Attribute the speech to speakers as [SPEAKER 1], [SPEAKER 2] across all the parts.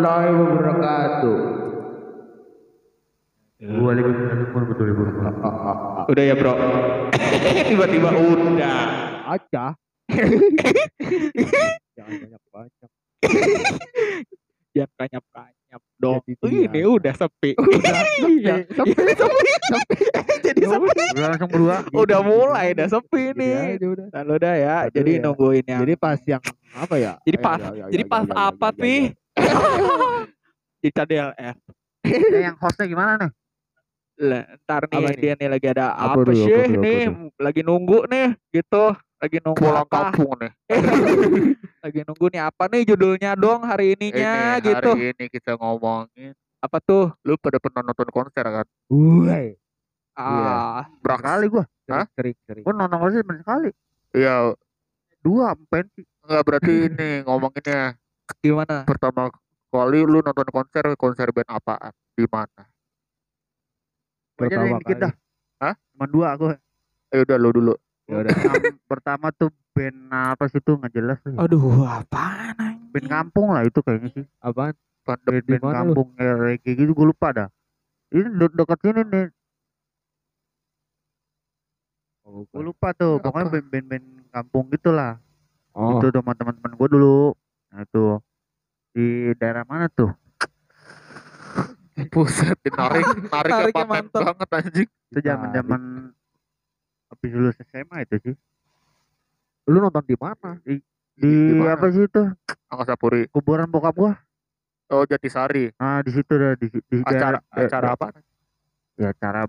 [SPEAKER 1] warahmatullahi wabarakatuh.
[SPEAKER 2] Waalaikumsalam warahmatullahi wabarakatuh.
[SPEAKER 3] Udah ya bro. Tiba-tiba udah.
[SPEAKER 1] Aja. Jangan banyak-banyak.
[SPEAKER 3] Jangan kanyap-kanyap dong.
[SPEAKER 1] Jadi
[SPEAKER 3] Ini
[SPEAKER 1] dia.
[SPEAKER 3] udah sepi. Iya.
[SPEAKER 1] sepi, sepi, sepi.
[SPEAKER 3] Jadi sepi.
[SPEAKER 2] Udah langsung berdua.
[SPEAKER 3] Udah mulai dah sepi nih.
[SPEAKER 1] udah.
[SPEAKER 3] Lalu dah ya. Jadi
[SPEAKER 1] ya.
[SPEAKER 3] nungguin yang.
[SPEAKER 1] Jadi pas yang apa ya?
[SPEAKER 3] Jadi pas. Jadi pas apa sih? Di KDLF.
[SPEAKER 2] Eh, yang hostnya gimana nih?
[SPEAKER 3] Lah, ntar nih
[SPEAKER 1] Apa nih?
[SPEAKER 3] dia nih lagi ada
[SPEAKER 1] Apa
[SPEAKER 3] apa,
[SPEAKER 1] dulu, apa
[SPEAKER 3] sih
[SPEAKER 1] dulu, apa
[SPEAKER 3] nih lagi nunggu nih gitu lagi nunggu
[SPEAKER 2] Pulang
[SPEAKER 3] apa
[SPEAKER 2] kampung nih.
[SPEAKER 3] lagi nunggu nih apa nih judulnya dong hari ininya
[SPEAKER 2] Ini
[SPEAKER 3] gitu
[SPEAKER 2] hari ini kita ngomongin.
[SPEAKER 3] apa tuh
[SPEAKER 2] Lu pada pernah nonton konser kan?
[SPEAKER 1] Woi.
[SPEAKER 3] ah
[SPEAKER 2] Berapa
[SPEAKER 1] Sekali gua.
[SPEAKER 2] Hah?
[SPEAKER 1] Sering, sering.
[SPEAKER 2] Gua nonton konser cuma sekali. Iya. Dua pensi. Enggak berarti ini ngomonginnya
[SPEAKER 3] gimana
[SPEAKER 2] pertama kali lu nonton konser konser band apaan? Di mana?
[SPEAKER 1] Pertama
[SPEAKER 2] dikit
[SPEAKER 1] kali.
[SPEAKER 2] dah. Hah?
[SPEAKER 1] Cuma dua aku.
[SPEAKER 2] Eh udah lu dulu.
[SPEAKER 1] Ya udah.
[SPEAKER 2] Yang pertama tuh band apa sih tuh nggak jelas tuh.
[SPEAKER 3] aduh apaan anjing?
[SPEAKER 2] Band kampung lah itu kayaknya sih.
[SPEAKER 1] Apaan?
[SPEAKER 2] Band,
[SPEAKER 1] Band
[SPEAKER 2] band kampung ya, reggae gitu gue lupa dah. Ini de- dekat sini nih.
[SPEAKER 1] Oh,
[SPEAKER 2] Gue lupa tuh.
[SPEAKER 3] Apa?
[SPEAKER 2] Pokoknya band-band band kampung gitulah.
[SPEAKER 1] Oh.
[SPEAKER 2] Itu sama teman-teman gue dulu. Nah itu di daerah mana tuh? Buset, ditarik, Nariknya paten
[SPEAKER 3] mantap.
[SPEAKER 2] banget anjing. Itu
[SPEAKER 1] Ditarik.
[SPEAKER 2] zaman-zaman habis lulus SMA itu sih.
[SPEAKER 1] Lu nonton di mana?
[SPEAKER 2] Di,
[SPEAKER 3] mana?
[SPEAKER 2] apa sih itu? Angkasa Puri. Kuburan bokap gua. Oh, Jatisari. Nah, di situ dah di, di
[SPEAKER 3] acara
[SPEAKER 2] daerah-
[SPEAKER 3] acara
[SPEAKER 2] eh,
[SPEAKER 3] apa
[SPEAKER 2] Ya acara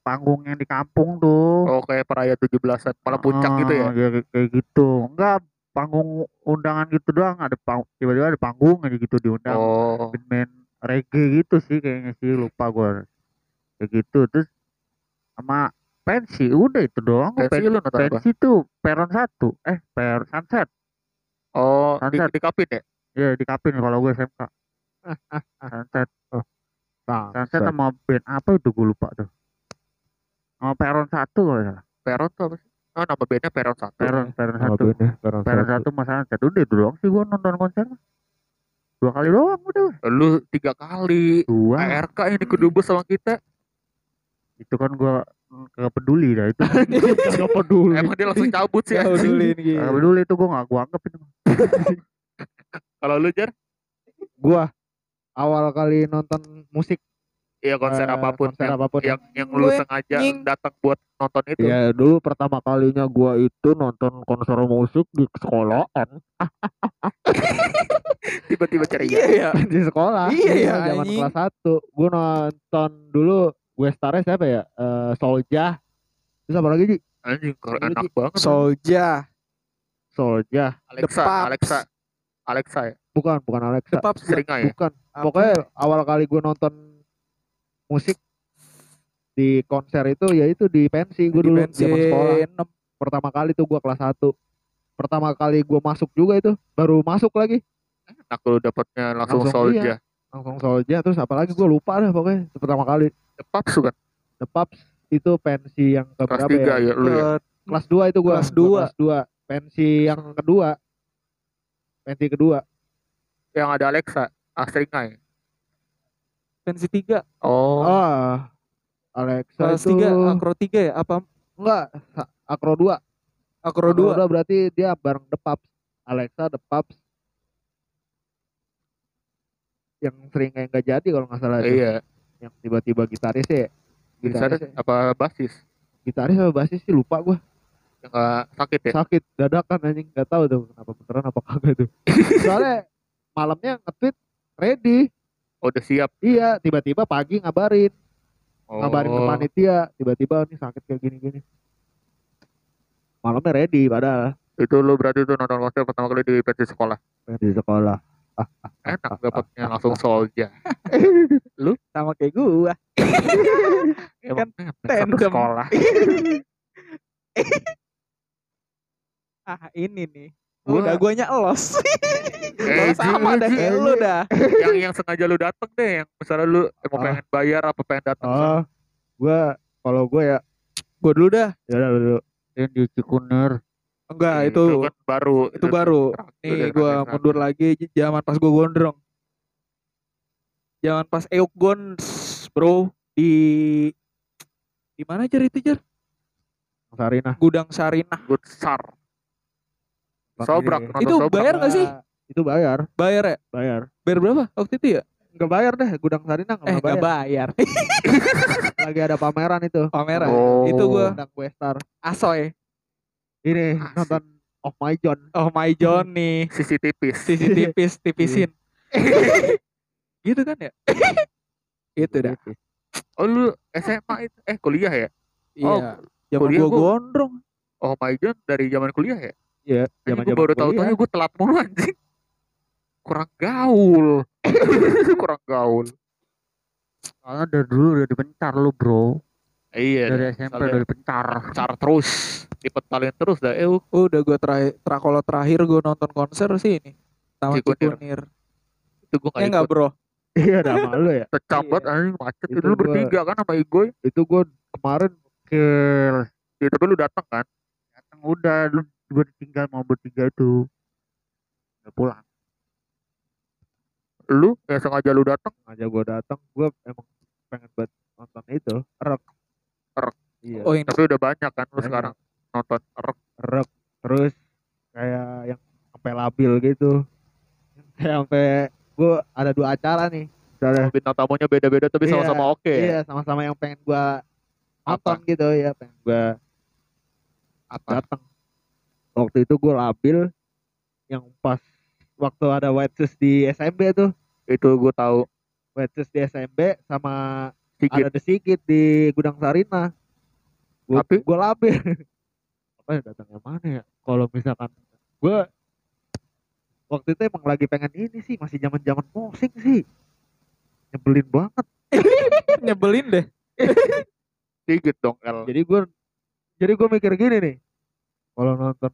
[SPEAKER 2] panggung yang di kampung tuh.
[SPEAKER 3] oh kayak peraya 17-an malam puncak gitu ya
[SPEAKER 2] Ah, kayak, kayak gitu. Enggak panggung undangan gitu doang ada pang, tiba-tiba ada panggung aja gitu diundang.
[SPEAKER 3] Oh.
[SPEAKER 2] Band reggae gitu sih kayaknya sih lupa gua. Kayak gitu terus sama pensi udah itu doang.
[SPEAKER 3] Pensi
[SPEAKER 2] pensi,
[SPEAKER 3] lu nonton apa?
[SPEAKER 2] pensi tuh peron satu. Eh per sunset.
[SPEAKER 3] Oh di,
[SPEAKER 2] Sunset.
[SPEAKER 3] di kapin ya?
[SPEAKER 2] Ya di kapin kalau gue SMK sunset. Sunset sama band apa itu gue lupa tuh. Sama peron satu kalau salah.
[SPEAKER 3] Peron tuh apa sih oh nama bandnya peron satu.
[SPEAKER 2] Peron peron satu.
[SPEAKER 1] Peron
[SPEAKER 2] peron
[SPEAKER 1] satu.
[SPEAKER 2] satu sama sunset udah doang sih gua nonton konser. Dua kali doang udah.
[SPEAKER 3] Lu tiga kali.
[SPEAKER 2] Dua.
[SPEAKER 3] ARK yang di kedubes sama kita.
[SPEAKER 2] Itu kan gua kagak peduli dah itu.
[SPEAKER 1] Gak peduli.
[SPEAKER 3] emang dia langsung cabut sih
[SPEAKER 1] Gak peduli gitu.
[SPEAKER 2] kagak peduli itu gua nggak gua anggap itu.
[SPEAKER 3] Kalau lu jar?
[SPEAKER 1] Gua awal kali nonton musik
[SPEAKER 3] Iya konser
[SPEAKER 1] Eh,
[SPEAKER 3] apa pun
[SPEAKER 1] konser
[SPEAKER 3] yang,
[SPEAKER 1] apa pun
[SPEAKER 3] yang yang lu
[SPEAKER 4] Gue
[SPEAKER 3] sengaja datang buat nonton itu.
[SPEAKER 1] Ya dulu pertama kalinya gua itu nonton konser musik di sekolahan
[SPEAKER 3] Tiba-tiba ceria.
[SPEAKER 4] Iya ya.
[SPEAKER 1] di sekolah.
[SPEAKER 4] Iya ya,
[SPEAKER 1] zaman
[SPEAKER 4] anjing.
[SPEAKER 1] kelas 1. Gua nonton dulu gue starnya siapa ya? Eh Solja. Terus apa lagi sih?
[SPEAKER 3] Anjing enak banget.
[SPEAKER 4] Solja.
[SPEAKER 1] Solja.
[SPEAKER 3] Alexa. Alexa. Alexa ya.
[SPEAKER 1] Bukan, bukan Alexa.
[SPEAKER 4] Depap
[SPEAKER 3] Seringa ya.
[SPEAKER 1] Bukan. Pokoknya awal kali gue nonton musik di konser itu ya itu di pensi gue dulu zaman sekolah. Pertama kali tuh gua kelas 1. Pertama kali gua masuk juga itu, baru masuk lagi.
[SPEAKER 3] Enak lu dapatnya langsung,
[SPEAKER 1] Langsung,
[SPEAKER 3] Solja.
[SPEAKER 1] Langsung Solja terus apalagi gua lupa dah pokoknya pertama kali.
[SPEAKER 3] The Paps kan
[SPEAKER 1] The Pups itu pensi yang ke
[SPEAKER 3] kelas
[SPEAKER 1] berapa
[SPEAKER 3] 3
[SPEAKER 1] ya?
[SPEAKER 3] ya lu ya.
[SPEAKER 1] Kelas 2 itu gua.
[SPEAKER 4] Kelas
[SPEAKER 1] Gua
[SPEAKER 4] dua.
[SPEAKER 1] Kelas 2. Pensi yang kedua. Pensi kedua.
[SPEAKER 3] Yang ada Alexa, Astringa ya.
[SPEAKER 4] Pensi 3.
[SPEAKER 3] Oh,
[SPEAKER 1] Ah. Alexa
[SPEAKER 4] Kelas
[SPEAKER 1] itu
[SPEAKER 4] 3. Akro 3 ya? Apa?
[SPEAKER 1] enggak Akro 2.
[SPEAKER 4] Akro 2.
[SPEAKER 1] Akro 2 berarti dia bareng The Pups. Alexa The Pups. Yang sering kayak nggak jadi kalau nggak salah
[SPEAKER 3] iya.
[SPEAKER 1] Yang tiba-tiba gitaris ya.
[SPEAKER 3] Bisa
[SPEAKER 1] Gitaris,
[SPEAKER 3] apa basis?
[SPEAKER 1] gitaris sama basis sih lupa gua.
[SPEAKER 3] Yang sakit ya.
[SPEAKER 1] Sakit dadakan anjing nggak tahu tuh kenapa beneran apa kagak tuh. Soalnya malamnya nge-tweet ready.
[SPEAKER 3] Oh, udah siap.
[SPEAKER 1] Iya, tiba-tiba pagi ngabarin,
[SPEAKER 3] Oh.
[SPEAKER 1] ngabarin ke panitia, tiba-tiba nih sakit kayak gini-gini. Malamnya ready padahal
[SPEAKER 3] Itu lu berarti tuh nonton konser pertama kali di pensi sekolah.
[SPEAKER 1] di sekolah.
[SPEAKER 3] Enak dapatnya langsung Solja.
[SPEAKER 4] Sama kayak gua.
[SPEAKER 3] Satu
[SPEAKER 4] tandem.
[SPEAKER 3] sekolah.
[SPEAKER 4] Ah, ini nih.
[SPEAKER 3] Gua-
[SPEAKER 4] Udah guanya elos.
[SPEAKER 3] Eh,
[SPEAKER 4] sama
[SPEAKER 3] Ji,
[SPEAKER 4] kayak lu dah.
[SPEAKER 3] yang yang sengaja lu dateng deh yang misalnya lu emang
[SPEAKER 1] Ah.
[SPEAKER 3] pengen bayar apa pengen datang
[SPEAKER 1] Oh, gua kalau gua ya
[SPEAKER 4] Gua dulu dah.
[SPEAKER 1] ya udah dulu.
[SPEAKER 2] yang di Cikuner
[SPEAKER 4] Enggak, itu
[SPEAKER 3] kan baru
[SPEAKER 4] itu baru.
[SPEAKER 3] terakhir
[SPEAKER 4] Nih
[SPEAKER 3] Ramesan.
[SPEAKER 4] mundur lagi zaman pas gua gondrong. Zaman pas Euk Gons, bro, di di mana jar itu jar?
[SPEAKER 1] Sarinah.
[SPEAKER 4] Gudang Sarinah.
[SPEAKER 3] Good sar. Sobrak. nonton
[SPEAKER 4] Itu
[SPEAKER 3] sobrak.
[SPEAKER 4] bayar nggak sih?
[SPEAKER 1] Itu bayar,
[SPEAKER 4] Bayar ya?
[SPEAKER 1] bayar.
[SPEAKER 4] Bayar berapa waktu itu ya?
[SPEAKER 1] Enggak bayar deh, gudang Sarinah
[SPEAKER 4] Eh,
[SPEAKER 1] enggak
[SPEAKER 4] nggak
[SPEAKER 1] bayar.
[SPEAKER 4] bayar.
[SPEAKER 1] Lagi ada pameran itu.
[SPEAKER 4] Pameran.
[SPEAKER 3] Oh.
[SPEAKER 4] Itu gua
[SPEAKER 1] Gudang Westar.
[SPEAKER 4] asoy.
[SPEAKER 1] Ini
[SPEAKER 3] Asik.
[SPEAKER 1] nonton Oh My John.
[SPEAKER 4] Oh my John nih.
[SPEAKER 3] Sisi tipis.
[SPEAKER 4] Sisi tipis, tipisin. gitu kan ya? itu dah.
[SPEAKER 3] Oh lu SMA itu eh kuliah ya?
[SPEAKER 4] Iya. Zaman
[SPEAKER 3] kuliah
[SPEAKER 4] gua
[SPEAKER 3] gua-
[SPEAKER 4] gondrong.
[SPEAKER 3] Oh my god dari zaman kuliah ya?
[SPEAKER 1] Iya, zaman
[SPEAKER 3] gue baru tahu tahunya gue telat mulu anjing. Kurang gaul. Kurang gaul. Soalnya dari dulu udah dipencar lu bro.
[SPEAKER 4] Iya.
[SPEAKER 3] Dari SMP
[SPEAKER 4] soalnya
[SPEAKER 3] udah dipencar.
[SPEAKER 4] Car terus. Dipetalin terus dah. Eh, udah gua terakhir kalau terakhir gua nonton konser sih ini. Taman
[SPEAKER 3] Cikunir. Itu gue
[SPEAKER 4] Eh enggak, Bro.
[SPEAKER 1] Iya, ada sama lu ya.
[SPEAKER 3] Pecah
[SPEAKER 4] Iya.
[SPEAKER 3] anjing macet.
[SPEAKER 1] Itu
[SPEAKER 3] Itu lu
[SPEAKER 1] gua-
[SPEAKER 3] bertiga kan sama Igoy.
[SPEAKER 1] Itu gue kemarin
[SPEAKER 3] Ke ya, tapi lu datang kan? Datang udah gue tinggal mau bertiga itu. Udah pulang. Lu ya sengaja lu datang
[SPEAKER 1] aja gue datang, gue emang pengen buat nonton itu, rek.
[SPEAKER 3] Rek.
[SPEAKER 1] Iya,
[SPEAKER 4] Oh, ini
[SPEAKER 3] tapi udah banyak kan lu
[SPEAKER 1] Banyak.
[SPEAKER 3] sekarang nonton rek
[SPEAKER 1] rek. Terus kayak yang sampai labil gitu. Kayak sampai gue ada dua acara nih. Misalnya,
[SPEAKER 4] bintang tamunya beda-beda tapi
[SPEAKER 1] Iya,
[SPEAKER 4] sama-sama oke. ya?
[SPEAKER 1] Iya, sama-sama yang pengen gua nonton gitu ya, pengen gua
[SPEAKER 4] Apa?
[SPEAKER 1] datang. Waktu itu gua labil yang pas waktu ada White Shoes di SMB tuh,
[SPEAKER 3] itu gue tahu
[SPEAKER 1] White Shoes di SMB sama
[SPEAKER 3] Sigit
[SPEAKER 1] ada The Sigit di Gudang Sarina. Gua,
[SPEAKER 3] Tapi-
[SPEAKER 1] gua labil. Apa ya datangnya mana ya? Kalau misalkan gua waktu itu emang lagi pengen ini sih, masih zaman-zaman musik sih. Nyebelin banget.
[SPEAKER 4] Nyebelin deh.
[SPEAKER 3] Sigit dong El
[SPEAKER 1] jadi gue jadi gue mikir gini nih kalau nonton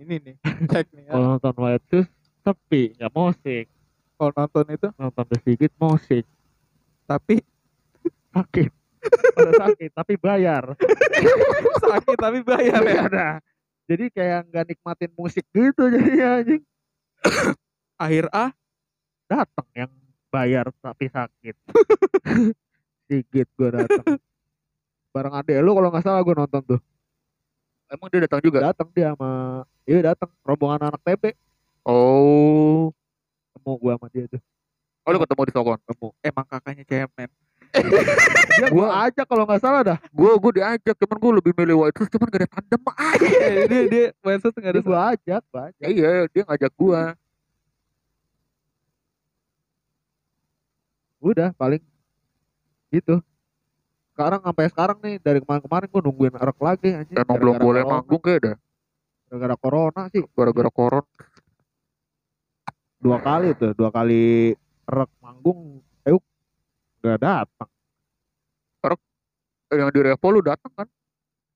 [SPEAKER 4] Ini nih. Cek nih. ya.
[SPEAKER 1] kalau nonton White Shoes sepi nggak musik.
[SPEAKER 4] Kalau nonton itu?
[SPEAKER 1] Nonton The Sigit musik.
[SPEAKER 4] Tapi?
[SPEAKER 1] Sakit. Pada sakit tapi bayar.
[SPEAKER 4] Sakit tapi bayar ya.
[SPEAKER 1] ada jadi kayak nggak nikmatin musik gitu jadinya anjing.
[SPEAKER 4] Akhir A?
[SPEAKER 1] Datang yang bayar tapi sakit. Sigit gue datang bareng adek lu kalau nggak salah gue nonton tuh
[SPEAKER 3] emang dia datang juga?
[SPEAKER 1] Datang dia sama iya datang rombongan anak TB
[SPEAKER 3] oh.
[SPEAKER 1] Ketemu gue sama dia tuh.
[SPEAKER 3] Oh lu ketemu di Sokon
[SPEAKER 1] ketemu.
[SPEAKER 4] Emang kakaknya cemen.
[SPEAKER 1] dia gue ajak kalau nggak salah dah.
[SPEAKER 3] Gue gue diajak cuman gue lebih milih White Shoes cuman gak ada tandem ah.
[SPEAKER 4] Eh, dia dia maksud enggak ada
[SPEAKER 1] gue ajak, gue ajak.
[SPEAKER 3] iya dia ngajak gue
[SPEAKER 1] Udah paling gitu. Sekarang sampai sekarang nih dari kemarin-kemarin gue nungguin erek lagi anjing.
[SPEAKER 3] emang belum boleh
[SPEAKER 1] corona.
[SPEAKER 3] manggung kayak dah
[SPEAKER 1] Gara-gara corona sih.
[SPEAKER 3] gara-gara koron
[SPEAKER 1] Dua kali tuh, dua kali erek manggung. Eh, gak datang.
[SPEAKER 3] Eh, yang di Revo lu datang kan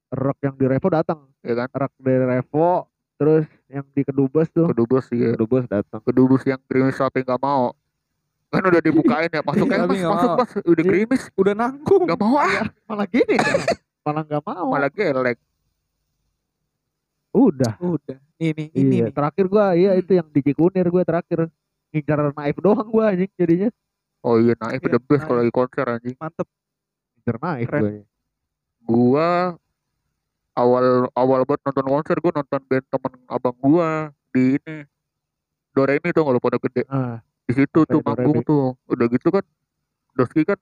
[SPEAKER 1] Erek yang di Revo datang.
[SPEAKER 3] ya kan
[SPEAKER 1] Erek dari Revo, terus yang di Kedubes tuh.
[SPEAKER 3] kedubes ya
[SPEAKER 1] Kedubes datang.
[SPEAKER 3] kedubes yang gerimis tapi nggak mau kan udah dibukain ya masuk
[SPEAKER 4] Iya,
[SPEAKER 3] aja
[SPEAKER 4] tapi
[SPEAKER 3] mas
[SPEAKER 4] nggak
[SPEAKER 3] masuk mas udah
[SPEAKER 1] Iya.
[SPEAKER 3] gerimis
[SPEAKER 4] udah nanggung.
[SPEAKER 3] nggak mau ah
[SPEAKER 1] Malah gini kan. Malah gak mau.
[SPEAKER 3] malah gelek
[SPEAKER 1] Udah.
[SPEAKER 4] Udah. Ini ini
[SPEAKER 1] iya.
[SPEAKER 4] nih.
[SPEAKER 1] Terakhir gue, iya
[SPEAKER 4] Hmm.
[SPEAKER 1] itu yang di Cikunir gue terakhir. Ngincar naif doang gue anjing jadinya.
[SPEAKER 3] oh iya naif
[SPEAKER 4] Iya,
[SPEAKER 3] the best
[SPEAKER 4] Naif.
[SPEAKER 3] kalau lagi konser anjing
[SPEAKER 4] Mantep.
[SPEAKER 1] Ngincar naif
[SPEAKER 4] Keren.
[SPEAKER 1] gue.
[SPEAKER 3] gua awal awal buat nonton konser gua nonton band temen abang gua di ini Doremi tuh kalau pada gede
[SPEAKER 1] Ah,
[SPEAKER 3] di situ tuh manggung tuh. Udah gitu kan Doski kan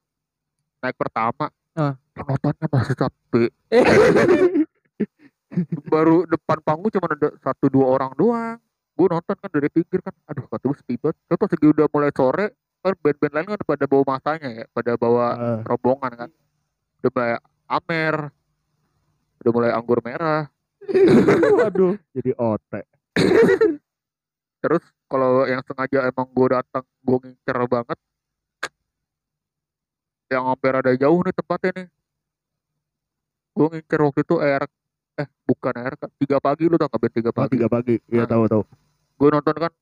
[SPEAKER 3] naik pertama.
[SPEAKER 4] Ah.
[SPEAKER 3] penontonnya masih sepi baru depan panggung cuma ada satu dua orang doang. Gue nonton kan dari pinggir kan. Aduh kata gue sepi banget. Pas lagi udah mulai sore kan band-band lain kan pada bawa masanya ya pada bawa
[SPEAKER 1] ah.
[SPEAKER 3] rombongan kan. Udah mulai amer. Udah mulai anggur merah.
[SPEAKER 1] Waduh, jadi otek.
[SPEAKER 3] terus kalau yang sengaja emang gue datang gue ngincer banget yang hampir ada jauh nih tempatnya nih gue ngincer waktu itu air eh bukan air tiga pagi lu tau gak band tiga
[SPEAKER 1] Oh,
[SPEAKER 3] pagi
[SPEAKER 1] tiga pagi. Iya
[SPEAKER 3] Ah.
[SPEAKER 1] tahu tahu.
[SPEAKER 3] gue nonton kan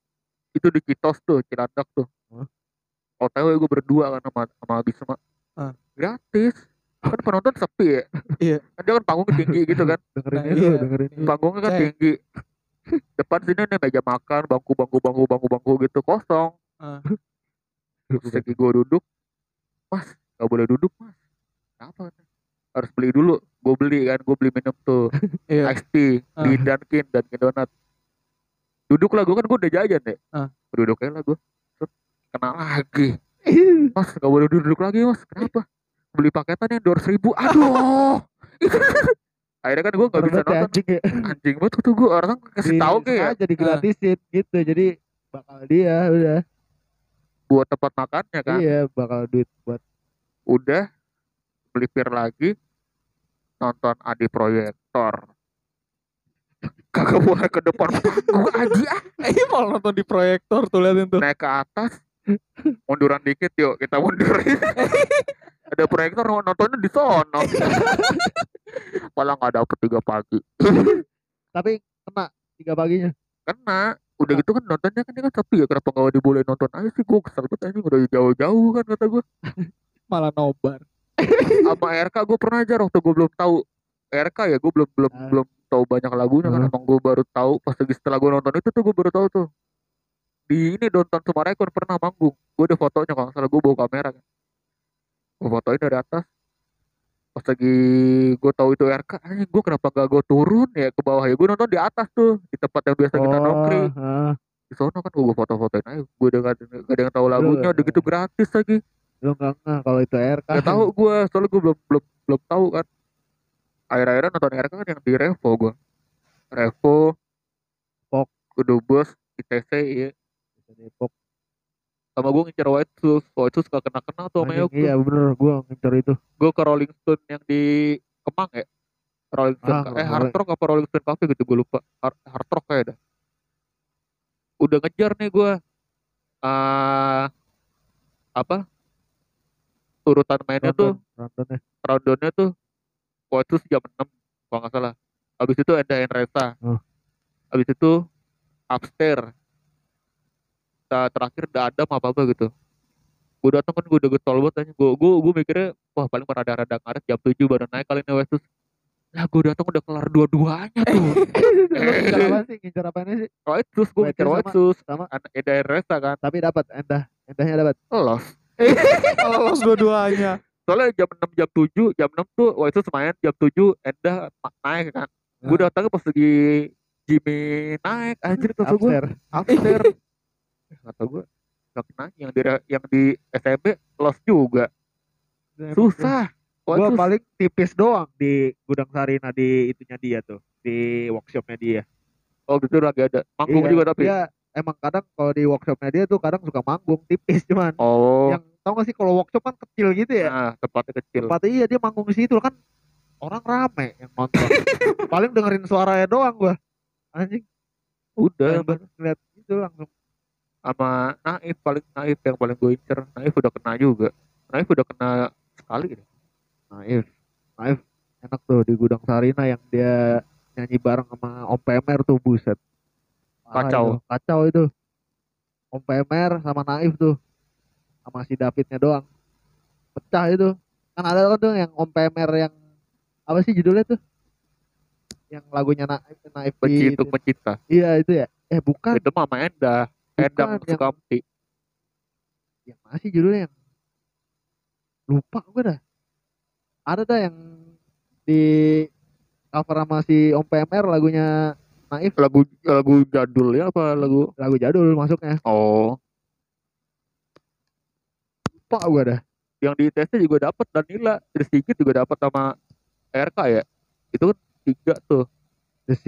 [SPEAKER 3] itu di Citos tuh Cilandak tuh
[SPEAKER 1] Hah?
[SPEAKER 3] OTW gue berdua kan sama sama Abisma
[SPEAKER 4] Ah.
[SPEAKER 3] gratis kan penonton sepi ya
[SPEAKER 4] Iya.
[SPEAKER 3] kan dia kan panggungnya tinggi gitu kan
[SPEAKER 1] Dengerin
[SPEAKER 4] Nah,
[SPEAKER 1] itu,
[SPEAKER 4] iya.
[SPEAKER 1] dengerin.
[SPEAKER 3] Panggungnya kan
[SPEAKER 4] Cek.
[SPEAKER 3] tinggi depan sini nih meja makan bangku bangku bangku bangku bangku gitu kosong.
[SPEAKER 4] Ah.
[SPEAKER 3] terus lagi gue duduk. Mas nggak boleh duduk mas. Kenapa? Harus beli dulu. Gue beli kan gue beli minum tuh.
[SPEAKER 4] Iya.
[SPEAKER 3] iced tea di
[SPEAKER 4] Ah.
[SPEAKER 3] Dunkin Dunkin Donat duduk lah gue kan gue udah jajan deh.
[SPEAKER 4] Ah.
[SPEAKER 3] duduk aja lah gue kena lagi. Mas nggak boleh duduk lagi mas. Kenapa? Beli paketan yang dua ribu. Aduh akhirnya kan gue nggak bisa nonton.
[SPEAKER 1] anjing ya.
[SPEAKER 3] anjing banget tuh gue orang kasih
[SPEAKER 1] Di-
[SPEAKER 3] tahu kayak
[SPEAKER 1] sengaja digratisin gitu. Jadi bakal dia udah.
[SPEAKER 3] Buat tempat makannya kan.
[SPEAKER 1] Iya bakal duit buat
[SPEAKER 3] udah beli pir lagi nonton Adi Proyektor. Kagak boleh ke depan. Panggung aja.
[SPEAKER 4] Eh malah nonton di proyektor tuh liatin tuh.
[SPEAKER 3] naik ke atas munduran dikit yuk kita mundurin. Ada proyektor nontonnya di sono malah nggak dapet tiga pagi.
[SPEAKER 1] Tapi kena tiga paginya.
[SPEAKER 3] Kena. Udah gitu kan nontonnya kan dia kan sepi ya kenapa nggak dibolehin nonton aja sih? Gue kesel banget anjing udah jauh-jauh kan kata gue
[SPEAKER 4] Malah nobar.
[SPEAKER 3] sama RK gue pernah aja waktu gue belum tahu. RK ya gue belum belum
[SPEAKER 1] Ah.
[SPEAKER 3] belum tahu banyak lagunya kan
[SPEAKER 1] Hmm.
[SPEAKER 3] emang gue baru tahu pas lagi setelah gue nonton itu tuh gue baru tahu tuh. Di ini Downtown Sumarekon pernah manggung. Gue ada fotonya kalau salah gue bawa kamera kan. Gue fotoin dari atas pas lagi gue tahu itu RK anjing gue kenapa gak gue turun ya ke bawah ya gue nonton di atas tuh di tempat yang biasa kita nongkrong
[SPEAKER 1] ah.
[SPEAKER 3] di sono kan gue foto-fotoin aja gue udah gak, ada- gak ada yang tahu lagunya udah gitu gratis lagi
[SPEAKER 1] lu nggak nggak kalau itu RK
[SPEAKER 3] Gak tahu gue, soalnya gue belum belum belum tahu kan. Akhir-akhirnya nonton RK kan yang di Revo gue. Revo,
[SPEAKER 1] Pok.
[SPEAKER 3] Kudubes, ITC, iya.
[SPEAKER 1] Depok
[SPEAKER 3] Sama gue ngincer White Shoes, White Shoes gak kena-kena tuh sama Yogo.
[SPEAKER 1] iya bener gua ngincer itu
[SPEAKER 3] Gue ke Rolling Stone yang di Kemang ya. Rolling Stone,
[SPEAKER 1] Ah,
[SPEAKER 3] eh Hard Rock apa Rolling Stone Cafe gitu gue lupa. Hard, Hard Rock kayak dah. Udah ngejar nih gue. ah apa? Urutan mainnya tuh rundownnya tuh waktu itu jam 6 kalau nggak salah habis itu ada Enresa
[SPEAKER 1] Oh.
[SPEAKER 3] habis itu upstairs Nah, terakhir udah ada apa apa gitu. Gue datang kan gue udah getol banget aja gue gue gue mikirnya wah paling rada-rada ngaret jam 7 baru naik kali ini Westus. Lah gue datang udah kelar dua-duanya tuh.
[SPEAKER 1] Lu ngincer apa sih? Ngincer apanya sih?
[SPEAKER 3] White Shoes gue
[SPEAKER 1] Shoes
[SPEAKER 3] White
[SPEAKER 1] sama- sama?
[SPEAKER 3] ada Enresa kan.
[SPEAKER 1] Tapi dapat endah. Endahnya dapat.
[SPEAKER 3] Los
[SPEAKER 4] Kalau los dua-duanya.
[SPEAKER 3] soalnya jam 6 jam 7 jam 6 tuh White Shoes main jam 7 Endah naik kan. Gue
[SPEAKER 1] Ah.
[SPEAKER 3] datangnya pas lagi Jimmy naik anjir kata gue
[SPEAKER 1] upstairs.
[SPEAKER 3] Upstairs. Eh, kata gue gak kena. Yang di yang di SMB los juga. Susah. sus-
[SPEAKER 1] paling tipis doang di gudang Sarina di itunya dia tuh. Di workshopnya dia.
[SPEAKER 3] Oh gitu lagi ada. Manggung
[SPEAKER 1] Iya,
[SPEAKER 3] juga tapi?
[SPEAKER 1] dia emang kadang kalau di workshopnya dia tuh kadang suka manggung tipis cuman.
[SPEAKER 3] Oh.
[SPEAKER 1] Yang tau gak sih kalau workshop kan kecil gitu ya?
[SPEAKER 3] Nah tempatnya kecil.
[SPEAKER 1] Tempatnya iya dia manggung di situ. Kan orang rame yang nonton. Paling dengerin suaranya doang gua. Anjing.
[SPEAKER 3] Udah
[SPEAKER 1] ngeliat itu langsung
[SPEAKER 3] sama Naif paling Naif yang paling gue incer. Naif udah kena juga. Naif udah kena sekali deh.
[SPEAKER 1] Naif. Naif enak tuh di gudang Sarina yang dia nyanyi bareng sama Om Pemer tuh buset.
[SPEAKER 3] Kacau.
[SPEAKER 1] itu, kacau itu. Om Pemer sama Naif tuh. Sama si Davidnya doang. Pecah itu. Kan ada kan tuh yang Om Pemer yang apa sih judulnya tuh? Yang lagunya Naif Naif
[SPEAKER 3] pencinta pencinta
[SPEAKER 1] iya itu ya. Eh bukan.
[SPEAKER 3] Itu mama Endah Endang Sukamti
[SPEAKER 1] yang masih judulnya yang? Lupa gue dah. Ada dah yang di cover sama si Om PMR lagunya Naif.
[SPEAKER 3] Lagu lagu jadul ya apa lagu?
[SPEAKER 1] Lagu jadul masuknya.
[SPEAKER 3] Oh.
[SPEAKER 1] Lupa gue dah.
[SPEAKER 3] Yang di ITC juga dapat Danila. Sedikit juga dapat sama RK ya? Itu kan tiga tuh.
[SPEAKER 1] The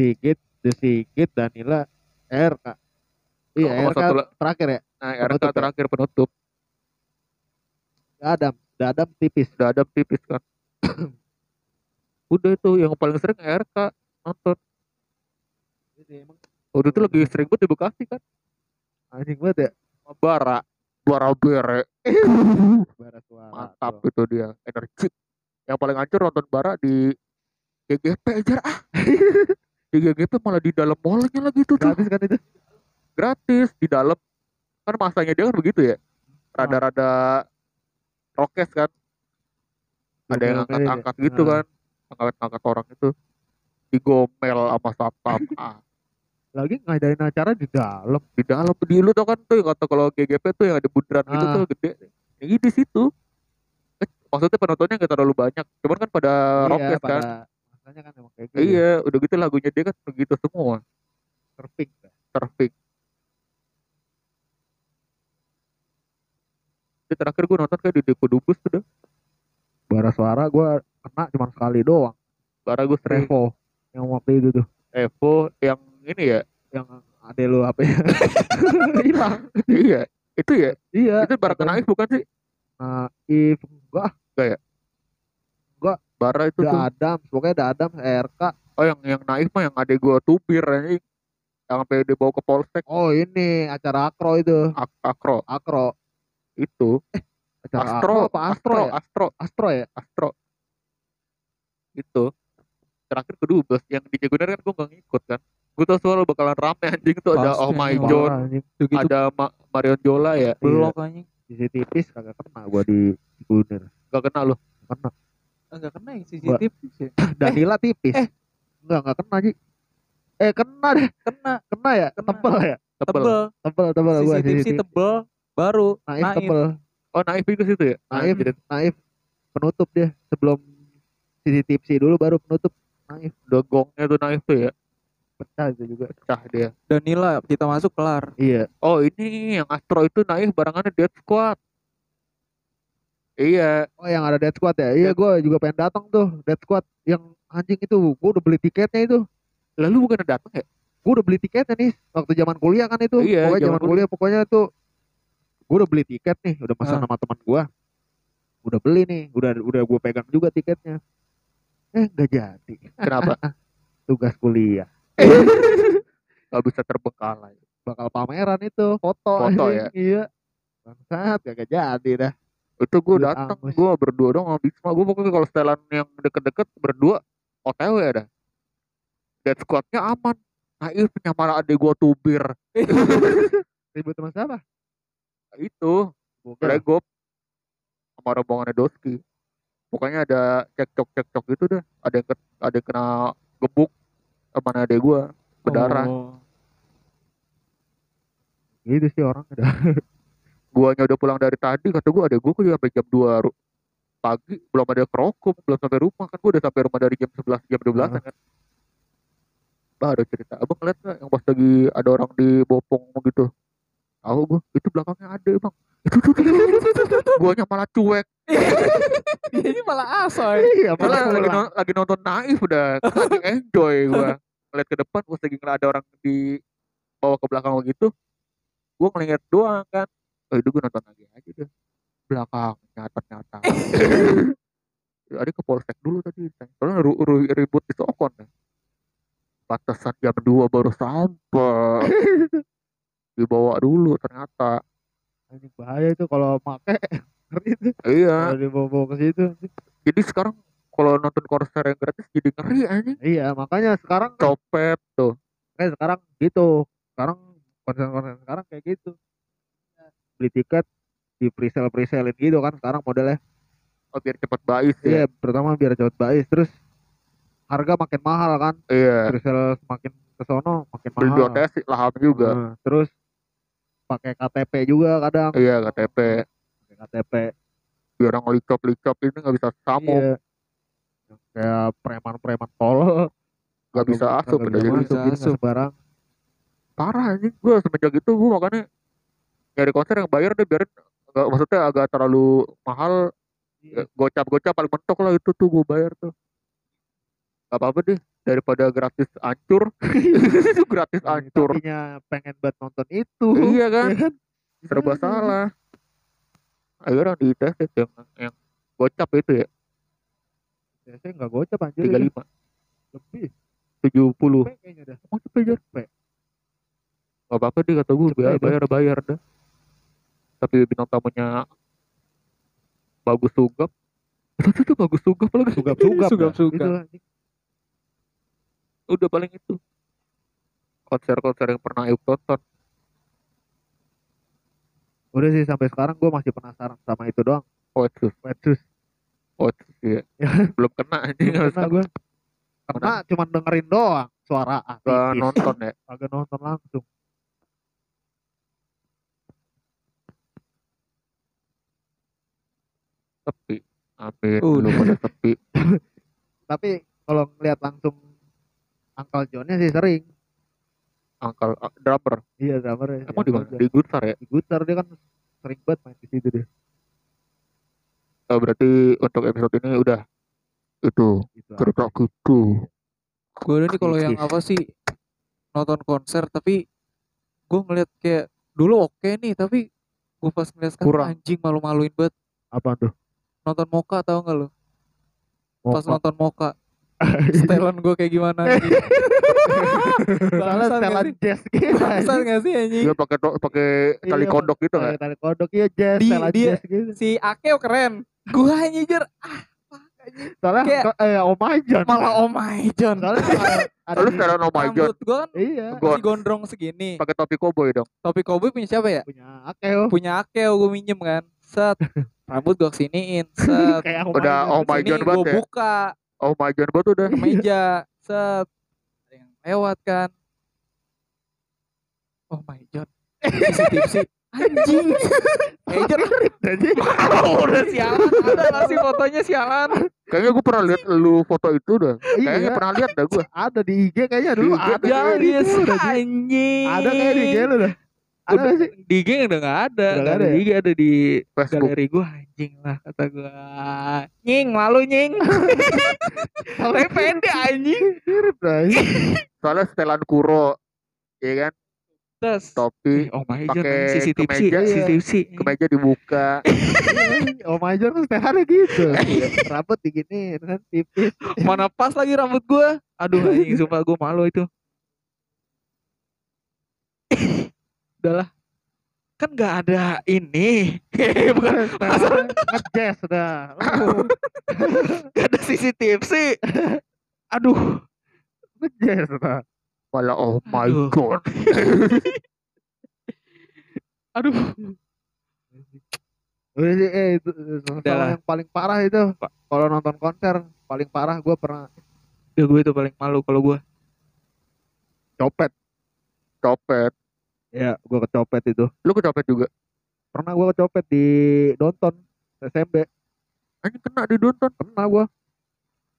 [SPEAKER 1] Sigit Danila RK iya
[SPEAKER 3] Sama
[SPEAKER 1] RK
[SPEAKER 3] satu
[SPEAKER 1] terakhir ya?
[SPEAKER 3] Nah
[SPEAKER 1] Penutup
[SPEAKER 3] RK
[SPEAKER 1] ya?
[SPEAKER 3] terakhir penutup.
[SPEAKER 1] Adam Adam tipis.
[SPEAKER 3] Udah ada tipis kan. Udah itu yang paling sering RK nonton. Waktu itu lagi sering banget di Bekasi kan.
[SPEAKER 1] Anjing banget ya?
[SPEAKER 3] Bara Bara Bere.
[SPEAKER 1] Bara suara
[SPEAKER 3] mantap
[SPEAKER 1] tuh.
[SPEAKER 3] itu dia energik yang paling hancur nonton Bara di GGP aja ah. Di GGP malah di dalam mallnya lagi tuh. Tuh
[SPEAKER 1] gratis kan itu
[SPEAKER 3] gratis di dalam. Kan masanya dia kan begitu ya. Rada-rada rokes kan. Ada yang
[SPEAKER 1] deh.
[SPEAKER 3] angkat-angkat gitu
[SPEAKER 1] Nah.
[SPEAKER 3] kan. Angkat-angkat orang itu. Digomel sama satpam ah,
[SPEAKER 1] lagi ngadain acara di dalam.
[SPEAKER 3] Di dalam di lu tau kan tuh yang kata kalau GGP tuh yang ada bundaran gitu
[SPEAKER 1] Ah.
[SPEAKER 3] tuh gede. Ini di situ. Maksudnya penontonnya nggak terlalu banyak. Cuman kan pada
[SPEAKER 1] iya,
[SPEAKER 3] kan.
[SPEAKER 1] masanya kan emang kayak gitu
[SPEAKER 3] iya udah gitu lagunya dia kan begitu semua.
[SPEAKER 1] Surfing dah.
[SPEAKER 3] Jadi terakhir gue nonton kayak di Depo Dubus tuh dah
[SPEAKER 1] bara suara gue kena cuma sekali doang.
[SPEAKER 3] Bara gue sering
[SPEAKER 1] Revo yang waktu itu tuh.
[SPEAKER 3] Evo yang ini ya?
[SPEAKER 1] Yang ada lu apa ya? Hilang.
[SPEAKER 3] Iya. Itu ya?
[SPEAKER 1] Iya.
[SPEAKER 3] Itu bara naif bukan sih?
[SPEAKER 1] Nah if enggak
[SPEAKER 3] bara itu
[SPEAKER 1] ada
[SPEAKER 3] tuh.
[SPEAKER 1] Adam pokoknya ada Adam RK
[SPEAKER 3] oh yang yang naif mah yang adek gue tubir anjing. Yang sampai dibawa ke polsek.
[SPEAKER 1] Oh ini acara akro itu.
[SPEAKER 3] Ak- akro.
[SPEAKER 1] Akro
[SPEAKER 3] itu.
[SPEAKER 1] Acara
[SPEAKER 3] astro
[SPEAKER 1] akro apa astro ya?
[SPEAKER 3] Astro.
[SPEAKER 1] Astro ya?
[SPEAKER 3] Astro. Itu. Terakhir ke Dubes yang di Jagunar kan gue gak ngikut kan. Gue tau selalu bakalan rame anjing. Tuh ada Oh My
[SPEAKER 4] anjing.
[SPEAKER 3] John
[SPEAKER 1] Parah, anjing.
[SPEAKER 4] Udah gitu
[SPEAKER 3] ada Ma- Marion Jola ya?
[SPEAKER 4] Blok anjing.
[SPEAKER 1] sisi tipis kagak kena gua di Gunir
[SPEAKER 3] gak kena lu
[SPEAKER 1] kena.
[SPEAKER 4] Enggak kena yang CCTV sih.
[SPEAKER 1] Danila tipis.
[SPEAKER 4] eh.
[SPEAKER 1] enggak enggak kena Ji. Eh kena deh.
[SPEAKER 4] Kena.
[SPEAKER 1] Kena ya?
[SPEAKER 4] Kena.
[SPEAKER 1] tebel ya?
[SPEAKER 3] Tebel.
[SPEAKER 4] Tebel.
[SPEAKER 1] tebel tebel gua
[SPEAKER 4] CCTV sih tebel baru
[SPEAKER 1] naif,
[SPEAKER 4] naif.
[SPEAKER 1] tebel.
[SPEAKER 3] Oh naif itu situ ya?
[SPEAKER 1] Naif
[SPEAKER 3] Anjir,
[SPEAKER 1] naif. Penutup dia sebelum sisi tipsi dulu baru penutup. Naif.
[SPEAKER 3] Udah gongnya tuh naif tuh ya?
[SPEAKER 1] Pecah itu juga.
[SPEAKER 3] Pecah dia.
[SPEAKER 4] Danila kita masuk kelar.
[SPEAKER 1] iya.
[SPEAKER 3] Oh ini yang Astro itu naif barangannya Dead Squad. Iya.
[SPEAKER 1] Oh yang ada Dead Squad ya? Iya gua juga pengen datang tuh Dead Squad. Yang anjing itu gua udah beli tiketnya itu.
[SPEAKER 3] Lalu bukan datang ya?
[SPEAKER 1] Gua udah beli tiketnya nih waktu zaman kuliah kan itu.
[SPEAKER 3] Iya,
[SPEAKER 1] pokoknya
[SPEAKER 3] zaman
[SPEAKER 1] zaman kuliah pokoknya tuh gua udah beli tiket nih udah pesan
[SPEAKER 4] Ah.
[SPEAKER 1] sama teman gua. Udah beli nih udah udah gua pegang juga tiketnya. Eh nggak jadi.
[SPEAKER 3] Kenapa?
[SPEAKER 1] Tugas kuliah.
[SPEAKER 3] Gak bisa terbengkalai
[SPEAKER 1] bakal pameran itu foto.
[SPEAKER 3] Foto ya?
[SPEAKER 1] iya. Bangsat gak jadi dah.
[SPEAKER 3] Itu gue datang gue berdua dong sama Bisma. Gue pokoknya kalau setelan yang deket-deket berdua OTW ada Dead Squadnya aman. Naifnya malah adek gue tubir.
[SPEAKER 1] Ribut sama siapa
[SPEAKER 3] itu
[SPEAKER 1] Bukan.
[SPEAKER 3] Legop sama rombongannya Doski. Pokoknya ada cekcok cekcok gitu dah ada yang ke- ada yang kena gebuk sama adek gue berdarah.
[SPEAKER 4] Oh.
[SPEAKER 1] gitu sih orang udah
[SPEAKER 3] guanya udah pulang dari tadi kata gue ada gue kok sampai jam 2 ru- pagi. Belum ada kerokum belum sampai rumah. Kan gue udah sampai rumah dari jam 11 jam 12
[SPEAKER 1] Ah.
[SPEAKER 3] kan. Baru cerita. Abang ngeliat nggak yang pas lagi ada orang di bopong gitu tahu gue itu belakangnya ada bang. Guanya malah cuek.
[SPEAKER 4] Ini malah asoy.
[SPEAKER 1] iya
[SPEAKER 3] malah lagi, non- lagi nonton naif udah lagi enjoy gue ngeliat ke depan pas lagi ada orang di bawa ke belakang begitu gue ngeliat doang kan. Oh itu gue nonton lagi aja deh belakang nyata nyata ada ke polsek dulu tadi soalnya ribut di sokon batasan jam 2 baru sampai dibawa dulu ternyata.
[SPEAKER 1] Anjing bahaya itu kalau make. Ngeri itu
[SPEAKER 3] iya.
[SPEAKER 1] Kalau dibawa ke situ.
[SPEAKER 3] Jadi sekarang kalau nonton konser yang gratis jadi ngeri anjing.
[SPEAKER 1] Iya makanya sekarang kan
[SPEAKER 3] copet tuh.
[SPEAKER 1] Kayak sekarang gitu. Sekarang konser-konser sekarang kayak gitu. Beli tiket di presale presalein gitu kan sekarang modelnya.
[SPEAKER 3] Oh, biar cepet bais
[SPEAKER 1] iya
[SPEAKER 3] ya
[SPEAKER 1] pertama biar cepet bais. Terus harga makin mahal kan.
[SPEAKER 3] Iya.
[SPEAKER 1] Presale semakin ke sono makin
[SPEAKER 3] beli di
[SPEAKER 1] mahal.
[SPEAKER 3] OTS laham juga.
[SPEAKER 1] Nah, terus pakai KTP juga kadang.
[SPEAKER 3] Iya KTP
[SPEAKER 1] pakai KTP
[SPEAKER 3] biar orang licop licop ini nggak bisa samuk
[SPEAKER 1] Iya. kayak preman-preman tol
[SPEAKER 3] nggak bisa asup udah jadi
[SPEAKER 1] masuk,
[SPEAKER 4] bisa
[SPEAKER 1] gitu,
[SPEAKER 4] asup.
[SPEAKER 1] sembarang
[SPEAKER 3] parah anjing gue semenjak itu gue makanya nyari konser yang bayar deh biarin nggak maksudnya agak terlalu mahal.
[SPEAKER 1] Iya.
[SPEAKER 3] gocap gocap paling mentok lah itu tuh gue bayar tuh. Gak apa apa deh daripada gratis hancur. Gratis hancur.
[SPEAKER 1] Tadinya pengen buat nonton itu.
[SPEAKER 3] Iya kan?
[SPEAKER 1] Ya kan?
[SPEAKER 3] Serba
[SPEAKER 1] Iya.
[SPEAKER 3] salah. Akhirnya di tes yang yang gocap itu ya.
[SPEAKER 1] Biasanya nggak gocap anjir.
[SPEAKER 3] Tiga
[SPEAKER 1] itu.
[SPEAKER 3] lima.
[SPEAKER 1] Lebih.
[SPEAKER 3] Tujuh puluh.
[SPEAKER 1] Kayaknya dah.
[SPEAKER 3] Emang cepet
[SPEAKER 1] Cepet.
[SPEAKER 3] gak apa apa deh kata gue bayar
[SPEAKER 1] itu.
[SPEAKER 3] bayar bayar dah. Tapi bintang tamunya bagus sugap. Itu tuh bagus sugap lagi.
[SPEAKER 1] Sugap sugap
[SPEAKER 4] Sugap-sugap.
[SPEAKER 1] itu anjing.
[SPEAKER 3] Udah paling itu. Konser-konser yang pernah Ayub tonton.
[SPEAKER 1] Udah sih sampai sekarang gue masih penasaran sama itu doang.
[SPEAKER 3] Oasis.
[SPEAKER 1] Wetsus
[SPEAKER 3] Oasis ya belum kena aja
[SPEAKER 1] karena gue karena cuman dengerin doang suara ah,
[SPEAKER 3] Gak nonton ya.
[SPEAKER 1] Kagak nonton langsung.
[SPEAKER 3] Tapi Amin.
[SPEAKER 4] Udah.
[SPEAKER 3] Lu pada sepi.
[SPEAKER 1] Tapi kalau ngeliat langsung Uncle John-nya sih sering.
[SPEAKER 3] Angkal ah, drummer.
[SPEAKER 1] Iya drummer ya.
[SPEAKER 3] Emang di mana?
[SPEAKER 1] Uncle.
[SPEAKER 3] Di Gunsar ya?
[SPEAKER 1] Di Gutar dia kan sering banget main di situ deh.
[SPEAKER 3] Oh, berarti untuk episode ini udah itu
[SPEAKER 1] Gitu.
[SPEAKER 3] cerita gitu.
[SPEAKER 4] Gue nih kalau yang apa sih nonton konser tapi gue ngeliat kayak dulu oke nih tapi gue pas ngeliat sekarang
[SPEAKER 3] Kurang.
[SPEAKER 4] anjing malu-maluin banget
[SPEAKER 1] Apa tuh?
[SPEAKER 4] nonton Moka tau gak lo? Pas nonton Moka setelan gue kayak gimana anjing.
[SPEAKER 1] Salah setelan
[SPEAKER 4] nggak sih?
[SPEAKER 1] jazz gitu.
[SPEAKER 4] Bangsat gak sih anjing?
[SPEAKER 3] Dia pakai pakai tali
[SPEAKER 1] Iya,
[SPEAKER 3] kodok gitu kan?
[SPEAKER 1] Tali kodok iya jazz,
[SPEAKER 4] Di-
[SPEAKER 1] setelan
[SPEAKER 4] dia-
[SPEAKER 1] jazz gitu.
[SPEAKER 4] Si Akeo keren Gue anjir
[SPEAKER 1] Soalnya
[SPEAKER 4] kayak-
[SPEAKER 1] eh Oh My John.
[SPEAKER 4] malah oh my John
[SPEAKER 1] Soalnya ada-
[SPEAKER 3] setelan Oh My God
[SPEAKER 4] Rambut gue kan
[SPEAKER 1] Iya.
[SPEAKER 4] Masih gondrong segini
[SPEAKER 3] pakai topi koboi dong.
[SPEAKER 4] Topi cowboy punya siapa ya?
[SPEAKER 1] punya Akeo.
[SPEAKER 4] Punya Akeo gue minjem kan Set Rambut gue kesiniin Set
[SPEAKER 1] Kayak
[SPEAKER 3] Udah Oh My God banget
[SPEAKER 4] gue
[SPEAKER 3] ya.
[SPEAKER 4] buka
[SPEAKER 3] Oh My God banget udah.
[SPEAKER 4] ke meja set ada yang lewat kan oh my god CCTV sih anjing Ejer
[SPEAKER 1] Jadi
[SPEAKER 4] udah sialan ada nasi fotonya sialan
[SPEAKER 3] Kayaknya gue pernah lihat lu foto itu dah. Kayaknya
[SPEAKER 1] iya,
[SPEAKER 3] pernah lihat dah gue.
[SPEAKER 1] ada di IG kayaknya dulu
[SPEAKER 3] Di IG.
[SPEAKER 1] ada. udah, Ji.
[SPEAKER 4] anjing
[SPEAKER 1] Ada kayak di IG lu dah. Ada
[SPEAKER 4] udah
[SPEAKER 1] sih?
[SPEAKER 4] di IG udah gak ada
[SPEAKER 1] Udah
[SPEAKER 4] nggak ada
[SPEAKER 1] ada
[SPEAKER 4] di IG ada di
[SPEAKER 3] Facebook.
[SPEAKER 4] galeri gua anjing lah kata gua nying malu nying tapi pede anjing
[SPEAKER 1] Mirip iya.
[SPEAKER 3] Soalnya setelan kuro, ya kan?
[SPEAKER 4] terus
[SPEAKER 3] Topi,
[SPEAKER 4] oh my god
[SPEAKER 3] pakai
[SPEAKER 4] CCTV
[SPEAKER 3] kemeja,
[SPEAKER 4] CCTV
[SPEAKER 3] kemeja dibuka.
[SPEAKER 1] Oh My John kan setelannya gitu. Rambut digini kan tipis.
[SPEAKER 4] Mana pas lagi rambut gua. Aduh anjing sumpah gua malu itu. Udahlah. Kan nggak ada ini. Bukan
[SPEAKER 1] ngejazz dah.
[SPEAKER 4] Nggak ada CCTV sih. Aduh.
[SPEAKER 1] ngejazz dah.
[SPEAKER 3] Malah oh my
[SPEAKER 4] Aduh.
[SPEAKER 3] god.
[SPEAKER 4] Aduh.
[SPEAKER 1] Eh itu
[SPEAKER 4] lah.
[SPEAKER 1] yang paling parah itu. Kalau nonton konser paling parah gue pernah
[SPEAKER 4] Ya gue itu paling malu kalau gua.
[SPEAKER 1] copet.
[SPEAKER 3] Copet.
[SPEAKER 1] Ya, gue kecopet itu.
[SPEAKER 3] Lu kecopet juga.
[SPEAKER 1] Pernah gue kecopet di Donton SMP.
[SPEAKER 3] Anjing kena di Donton.
[SPEAKER 1] Pernah gue.